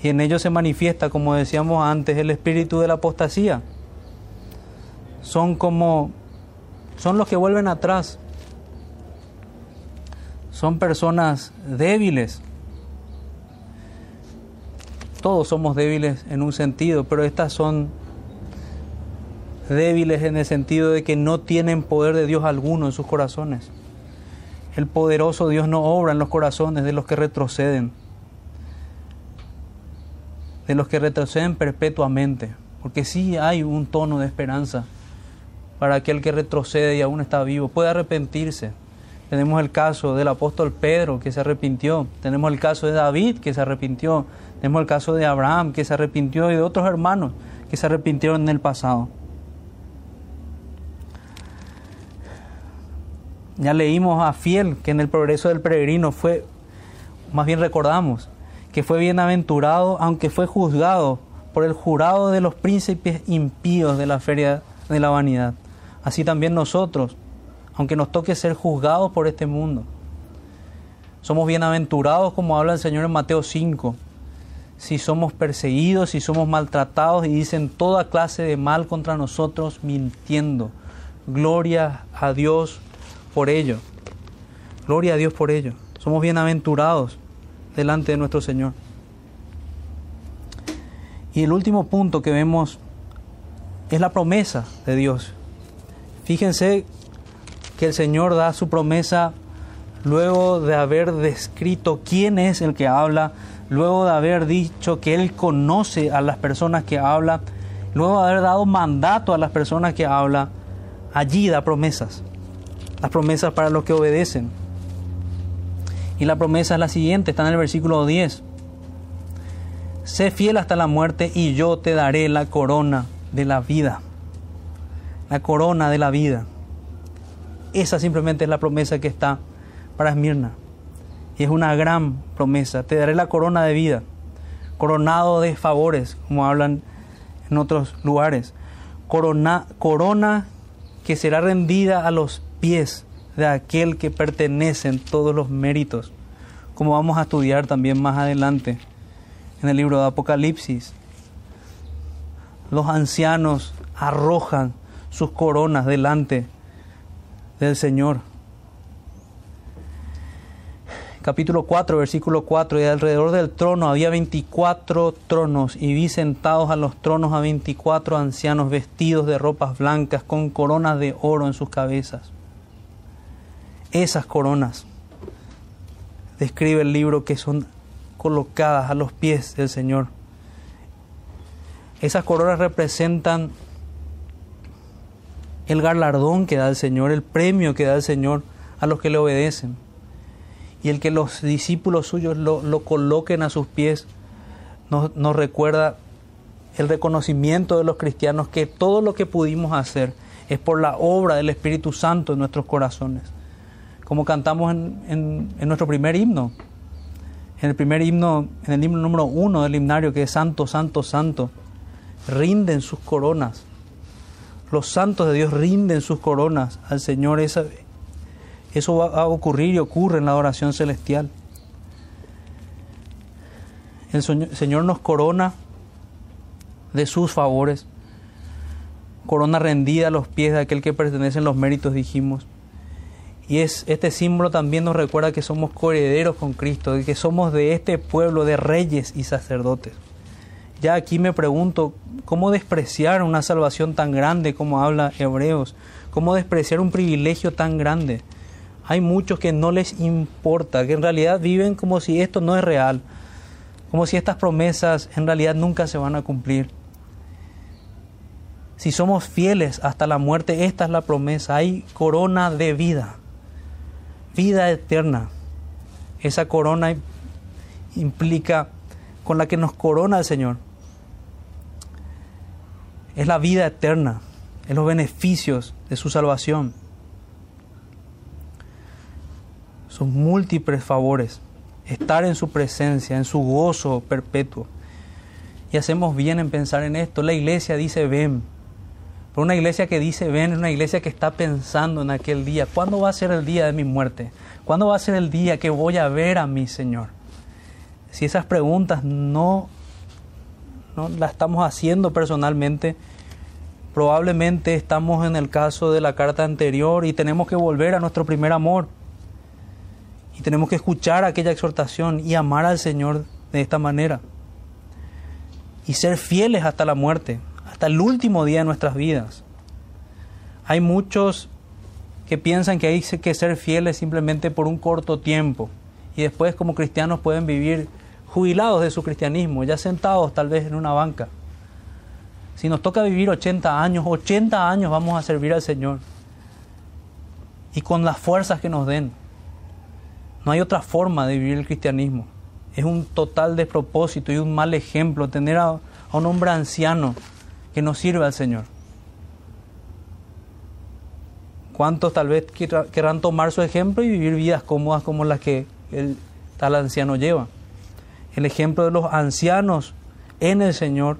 y en ellos se manifiesta, como decíamos antes, el espíritu de la apostasía. Son como, son los que vuelven atrás. Son personas débiles. Todos somos débiles en un sentido, pero estas son débiles en el sentido de que no tienen poder de Dios alguno en sus corazones. El poderoso Dios no obra en los corazones de los que retroceden, de los que retroceden perpetuamente, porque sí hay un tono de esperanza para aquel que retrocede y aún está vivo, puede arrepentirse. Tenemos el caso del apóstol Pedro que se arrepintió, tenemos el caso de David que se arrepintió, tenemos el caso de Abraham que se arrepintió y de otros hermanos que se arrepintieron en el pasado. Ya leímos a Fiel que en el progreso del peregrino fue, más bien recordamos, que fue bienaventurado aunque fue juzgado por el jurado de los príncipes impíos de la feria de la vanidad. Así también nosotros, aunque nos toque ser juzgados por este mundo. Somos bienaventurados como habla el Señor en Mateo 5. Si somos perseguidos, si somos maltratados y dicen toda clase de mal contra nosotros mintiendo. Gloria a Dios por ello. Gloria a Dios por ello. Somos bienaventurados delante de nuestro Señor. Y el último punto que vemos es la promesa de Dios. Fíjense que el Señor da su promesa luego de haber descrito quién es el que habla, luego de haber dicho que Él conoce a las personas que habla, luego de haber dado mandato a las personas que habla, allí da promesas las promesas para los que obedecen. Y la promesa es la siguiente, está en el versículo 10. Sé fiel hasta la muerte y yo te daré la corona de la vida. La corona de la vida. Esa simplemente es la promesa que está para Esmirna. Y es una gran promesa. Te daré la corona de vida. Coronado de favores, como hablan en otros lugares. Corona, corona que será rendida a los pies de aquel que pertenecen todos los méritos, como vamos a estudiar también más adelante en el libro de Apocalipsis. Los ancianos arrojan sus coronas delante del Señor. Capítulo 4, versículo 4, y alrededor del trono había 24 tronos, y vi sentados a los tronos a 24 ancianos vestidos de ropas blancas con coronas de oro en sus cabezas esas coronas, describe el libro que son colocadas a los pies del Señor. Esas coronas representan el galardón que da el Señor, el premio que da el Señor a los que le obedecen. Y el que los discípulos suyos lo, coloquen a sus pies nos, recuerda el reconocimiento de los cristianos que todo lo que pudimos hacer es por la obra del Espíritu Santo en nuestros corazones como cantamos en, nuestro primer himno. En el primer himno, en el himno número uno del himnario, que es Santo, Santo, Santo, rinden sus coronas. Los santos de Dios rinden sus coronas al Señor. Eso, eso va a ocurrir y ocurre en la adoración celestial. El Señor nos corona de sus favores, corona rendida a los pies de aquel que pertenecen los méritos, dijimos. Y es, este símbolo también nos recuerda que somos coherederos con Cristo, de que somos de este pueblo de reyes y sacerdotes. Ya aquí me pregunto, ¿cómo despreciar una salvación tan grande como habla Hebreos? ¿Cómo despreciar un privilegio tan grande? Hay muchos que no les importa, que en realidad viven como si esto no es real, como si estas promesas en realidad nunca se van a cumplir. Si somos fieles hasta la muerte, esta es la promesa, hay corona de vida, vida eterna. Esa corona implica con la que nos corona el Señor es la vida eterna, es los beneficios de su salvación. Sus múltiples favores, estar en su presencia, en su gozo perpetuo. Y hacemos bien en pensar en esto. La iglesia dice ven. Pero una iglesia que dice ven es una iglesia que está pensando en aquel día. ¿Cuándo va a ser el día de mi muerte? ¿Cuándo va a ser el día que voy a ver a mi Señor? Si esas preguntas no ¿no? la estamos haciendo personalmente. Probablemente estamos en el caso de la carta anterior y tenemos que volver a nuestro primer amor. Y tenemos que escuchar aquella exhortación y amar al Señor de esta manera. Y ser fieles hasta la muerte, hasta el último día de nuestras vidas. Hay muchos que piensan que hay que ser fieles simplemente por un corto tiempo y después como cristianos pueden vivir jubilados de su cristianismo, ya sentados tal vez en una banca. Si nos toca vivir 80 años, 80 años vamos a servir al Señor. Y con las fuerzas que nos den. No hay otra forma de vivir el cristianismo. Es un total despropósito y un mal ejemplo tener a, un hombre anciano que no sirve al Señor. ¿Cuántos tal vez querrán tomar su ejemplo y vivir vidas cómodas como las que el tal anciano lleva? El ejemplo de los ancianos en el Señor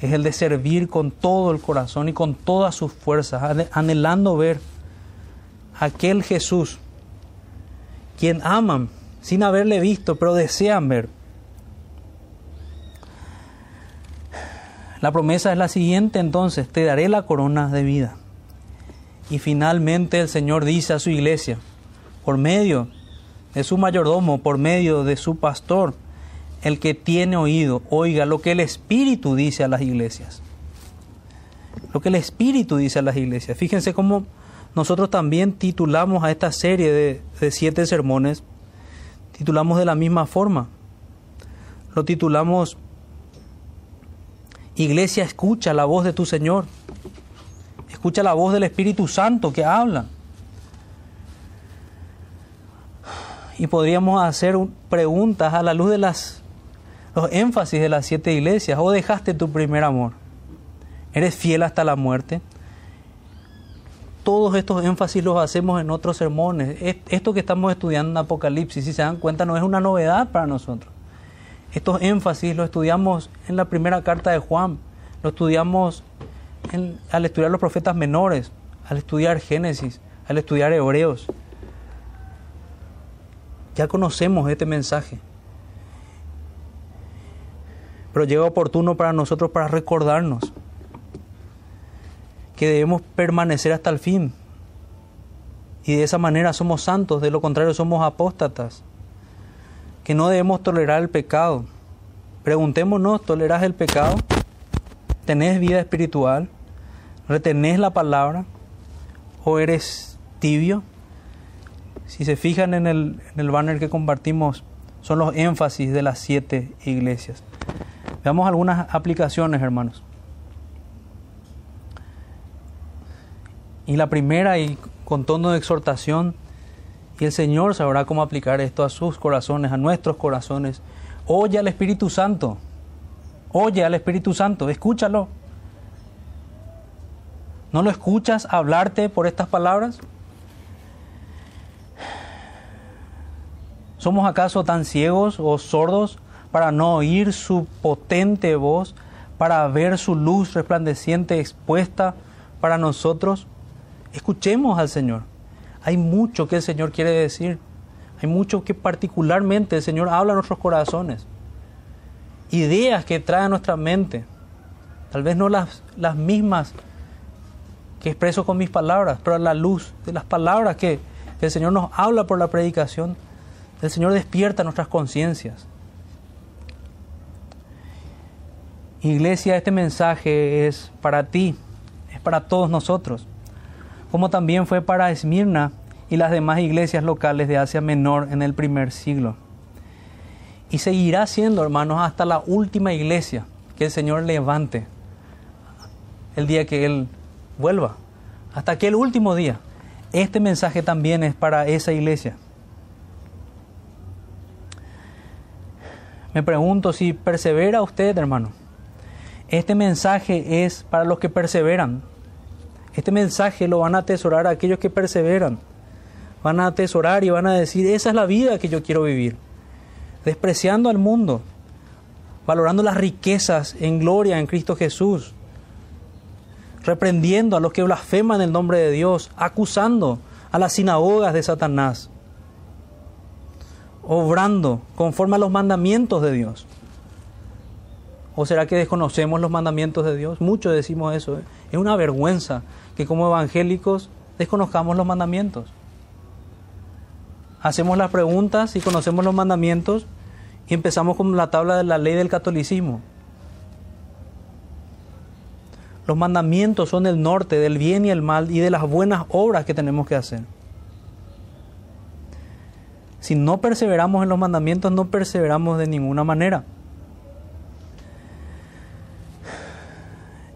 es el de servir con todo el corazón y con todas sus fuerzas, anhelando ver aquel Jesús, quien aman sin haberle visto, pero desean ver. La promesa es la siguiente entonces, te daré la corona de vida. Y finalmente el Señor dice a su iglesia, por medio de su mayordomo, por medio de su pastor, el que tiene oído, oiga lo que el Espíritu dice a las iglesias. Lo que el Espíritu dice a las iglesias. Fíjense cómo nosotros también titulamos a esta serie de, de siete sermones, titulamos de la misma forma. Lo titulamos Iglesia, escucha la voz de tu Señor. Escucha la voz del Espíritu Santo que habla. Y podríamos hacer preguntas a la luz de las los énfasis de las siete iglesias, o dejaste tu primer amor, eres fiel hasta la muerte. Todos estos énfasis los hacemos en otros sermones. Esto que estamos estudiando en Apocalipsis, si se dan cuenta, no es una novedad para nosotros. Estos énfasis los estudiamos en la primera carta de Juan, lo estudiamos al estudiar los profetas menores, al estudiar Génesis, al estudiar Hebreos. Ya conocemos este mensaje pero llega oportuno para nosotros para recordarnos que debemos permanecer hasta el fin. Y de esa manera somos santos, de lo contrario somos apóstatas. Que no debemos tolerar el pecado. Preguntémonos, ¿toleras el pecado? ¿Tenés vida espiritual? ¿Retenés la palabra? ¿O eres tibio? Si se fijan en el, en el banner que compartimos, son los énfasis de las siete iglesias. Veamos algunas aplicaciones, hermanos. Y la primera, y con tono de exhortación, y el Señor sabrá cómo aplicar esto a sus corazones, a nuestros corazones. Oye al Espíritu Santo. Oye al Espíritu Santo, escúchalo. ¿No lo escuchas hablarte por estas palabras? ¿Somos acaso tan ciegos o sordos para no oír su potente voz, para ver su luz resplandeciente expuesta para nosotros. Escuchemos al Señor. Hay mucho que el Señor quiere decir. Hay mucho que particularmente el Señor habla a nuestros corazones. Ideas que trae a nuestra mente. Tal vez no las, las mismas que expreso con mis palabras, pero a la luz de las palabras que el Señor nos habla por la predicación, el Señor despierta nuestras conciencias. Iglesia, este mensaje es para ti, es para todos nosotros, como también fue para Esmirna y las demás iglesias locales de Asia Menor en el primer siglo. Y seguirá siendo, hermanos, hasta la última iglesia que el Señor levante el día que Él vuelva, hasta aquel último día. Este mensaje también es para esa iglesia. Me pregunto si persevera usted, hermano. Este mensaje es para los que perseveran. Este mensaje lo van a atesorar aquellos que perseveran. Van a atesorar y van a decir, esa es la vida que yo quiero vivir. Despreciando al mundo, valorando las riquezas en gloria en Cristo Jesús, reprendiendo a los que blasfeman el nombre de Dios, acusando a las sinagogas de Satanás, obrando conforme a los mandamientos de Dios. ¿O será que desconocemos los mandamientos de Dios? Muchos decimos eso. ¿eh? Es una vergüenza que como evangélicos desconozcamos los mandamientos. Hacemos las preguntas y conocemos los mandamientos y empezamos con la tabla de la ley del catolicismo. Los mandamientos son el norte del bien y el mal y de las buenas obras que tenemos que hacer. Si no perseveramos en los mandamientos, no perseveramos de ninguna manera.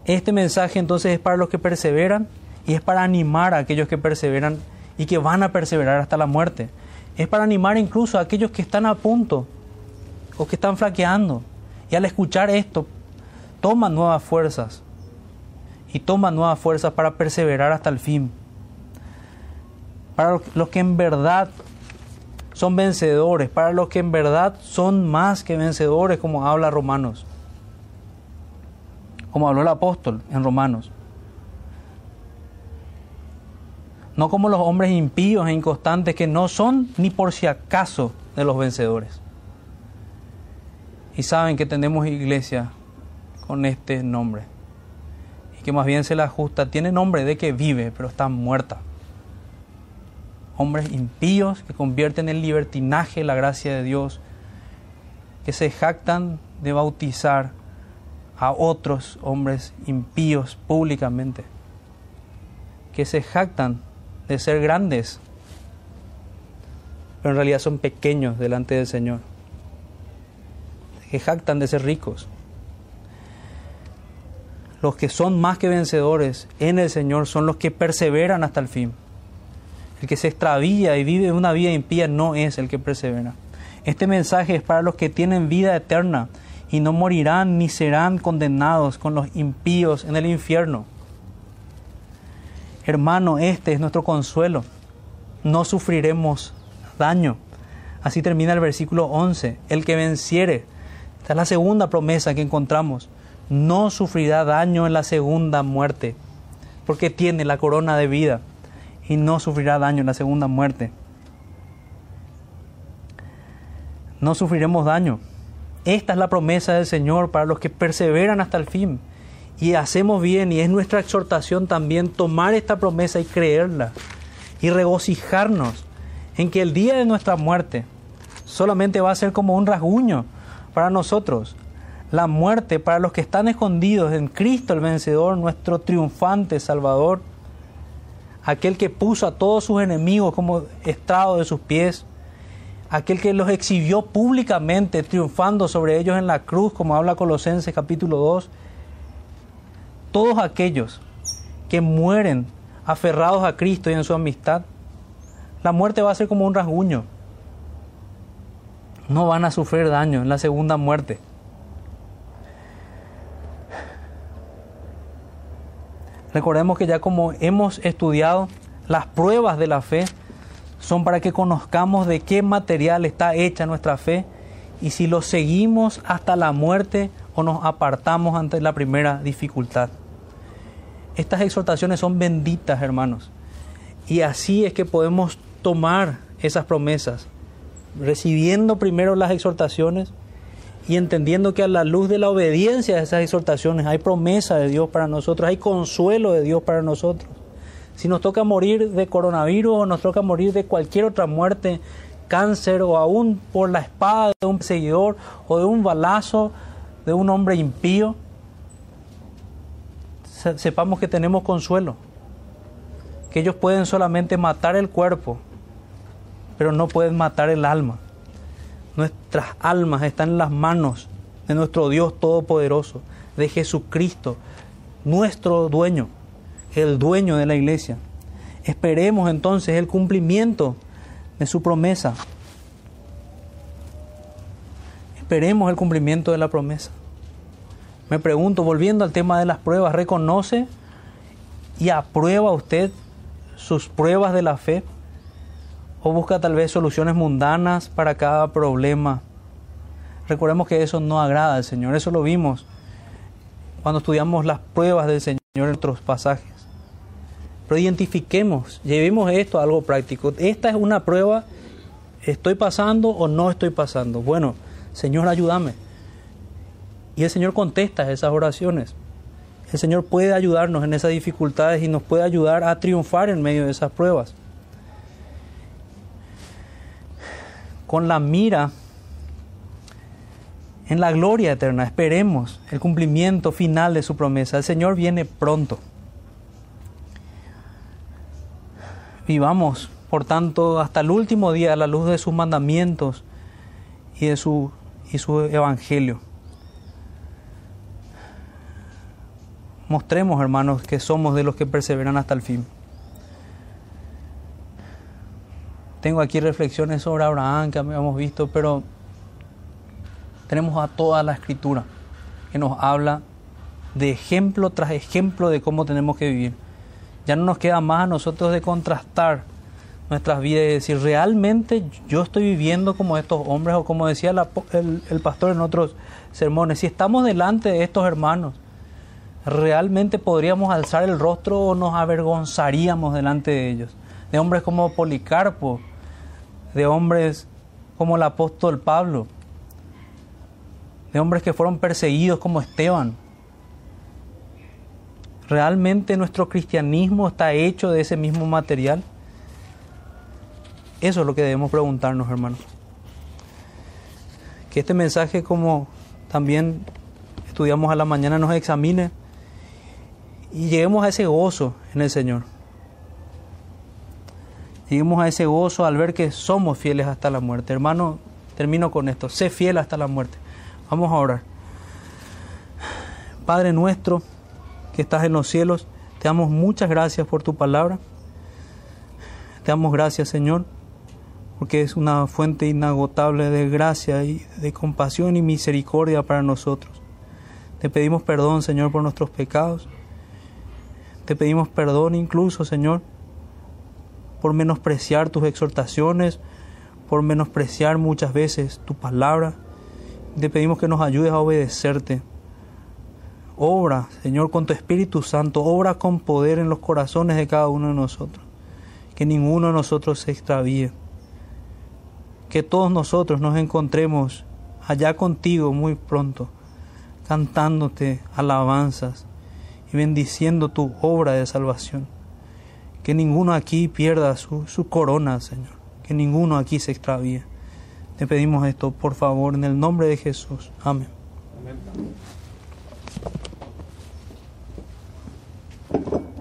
Este mensaje entonces es para los que perseveran y es para animar a aquellos que perseveran y que van a perseverar hasta la muerte. Es para animar incluso a aquellos que están a punto o que están flaqueando. Y al escuchar esto, toman nuevas fuerzas y toman nuevas fuerzas para perseverar hasta el fin. Para los que en verdad son vencedores, para los que en verdad son más que vencedores, como habla Romanos, como habló el apóstol en Romanos. No como los hombres impíos e inconstantes que no son ni por si acaso de los vencedores. Y saben que tenemos iglesia con este nombre que más bien se la ajusta, tiene nombre de que vive, pero está muerta. Hombres impíos que convierten en libertinaje la gracia de Dios, que se jactan de bautizar a otros hombres impíos públicamente, que se jactan de ser grandes, pero en realidad son pequeños delante del Señor, que jactan de ser ricos los que son más que vencedores en el Señor son los que perseveran hasta el fin. El que se extravía y vive una vida impía no es el que persevera. Este mensaje es para los que tienen vida eterna y no morirán ni serán condenados con los impíos en el infierno. Hermano, este es nuestro consuelo. No sufriremos daño. Así termina el versículo 11. El que venciere. Esta es la segunda promesa que encontramos no sufrirá daño en la segunda muerte, porque tiene la corona de vida y no sufrirá daño en la segunda muerte. No sufriremos daño. Esta es la promesa del Señor para los que perseveran hasta el fin. Y hacemos bien, y es nuestra exhortación también tomar esta promesa y creerla, y regocijarnos en que el día de nuestra muerte solamente va a ser como un rasguño para nosotros, la muerte para los que están escondidos en Cristo el vencedor, nuestro triunfante Salvador, aquel que puso a todos sus enemigos como estrado de sus pies, aquel que los exhibió públicamente triunfando sobre ellos en la cruz, como habla Colosenses capítulo 2, todos aquellos que mueren aferrados a Cristo y en su amistad, la muerte va a ser como un rasguño. No van a sufrir daño en la segunda muerte. Recordemos que ya como hemos estudiado, las pruebas de la fe son para que conozcamos de qué material está hecha nuestra fe y si lo seguimos hasta la muerte o nos apartamos ante la primera dificultad. Estas exhortaciones son benditas, hermanos. Y así es que podemos tomar esas promesas, recibiendo primero las exhortaciones y entendiendo que a la luz de la obediencia a esas exhortaciones hay promesa de Dios para nosotros, hay consuelo de Dios para nosotros. Si nos toca morir de coronavirus o nos toca morir de cualquier otra muerte, cáncer o aún por la espada de un seguidor o de un balazo de un hombre impío, sepamos que tenemos consuelo, que ellos pueden solamente matar el cuerpo, pero no pueden matar el alma. Nuestras almas están en las manos de nuestro Dios Todopoderoso, de Jesucristo, nuestro dueño, el dueño de la iglesia. Esperemos entonces el cumplimiento de su promesa. Esperemos el cumplimiento de la promesa. Me pregunto, volviendo al tema de las pruebas, ¿reconoce y aprueba usted sus pruebas de la fe? ¿O busca tal vez soluciones mundanas para cada problema? Recordemos que eso no agrada al Señor, eso lo vimos cuando estudiamos las pruebas del Señor en otros pasajes. Pero identifiquemos, llevemos esto a algo práctico. Esta es una prueba, ¿estoy pasando o no estoy pasando? Bueno, Señor, ayúdame. Y el Señor contesta esas oraciones. El Señor puede ayudarnos en esas dificultades y nos puede ayudar a triunfar en medio de esas pruebas. Con la mira en la gloria eterna, esperemos el cumplimiento final de su promesa. El Señor viene pronto. Vivamos, por tanto, hasta el último día a la luz de sus mandamientos y de su, y su evangelio. Mostremos, hermanos, que somos de los que perseveran hasta el fin. Tengo aquí reflexiones sobre Abraham que habíamos visto, pero tenemos a toda la escritura que nos habla de ejemplo tras ejemplo de cómo tenemos que vivir. Ya no nos queda más a nosotros de contrastar nuestras vidas y decir, realmente yo estoy viviendo como estos hombres o como decía el, el pastor en otros sermones, si estamos delante de estos hermanos, realmente podríamos alzar el rostro o nos avergonzaríamos delante de ellos. De hombres como Policarpo, de hombres como el apóstol Pablo, de hombres que fueron perseguidos como Esteban. ¿Realmente nuestro cristianismo está hecho de ese mismo material? Eso es lo que debemos preguntarnos, hermanos. Que este mensaje, como también estudiamos a la mañana, nos examine y lleguemos a ese gozo en el Señor. Lleguemos a ese gozo al ver que somos fieles hasta la muerte. Hermano, termino con esto. Sé fiel hasta la muerte. Vamos a orar. Padre nuestro que estás en los cielos, te damos muchas gracias por tu palabra. Te damos gracias, Señor, porque es una fuente inagotable de gracia y de compasión y misericordia para nosotros. Te pedimos perdón, Señor, por nuestros pecados. Te pedimos perdón incluso, Señor, por menospreciar tus exhortaciones, por menospreciar muchas veces tu palabra. Te pedimos que nos ayudes a obedecerte. Obra, Señor, con tu Espíritu Santo, obra con poder en los corazones de cada uno de nosotros. Que ninguno de nosotros se extravíe. Que todos nosotros nos encontremos allá contigo muy pronto, cantándote alabanzas y bendiciendo tu obra de salvación. Que ninguno aquí pierda su, su corona, Señor. Que ninguno aquí se extravíe. Te pedimos esto, por favor, en el nombre de Jesús. Amén. Amén. Thank you.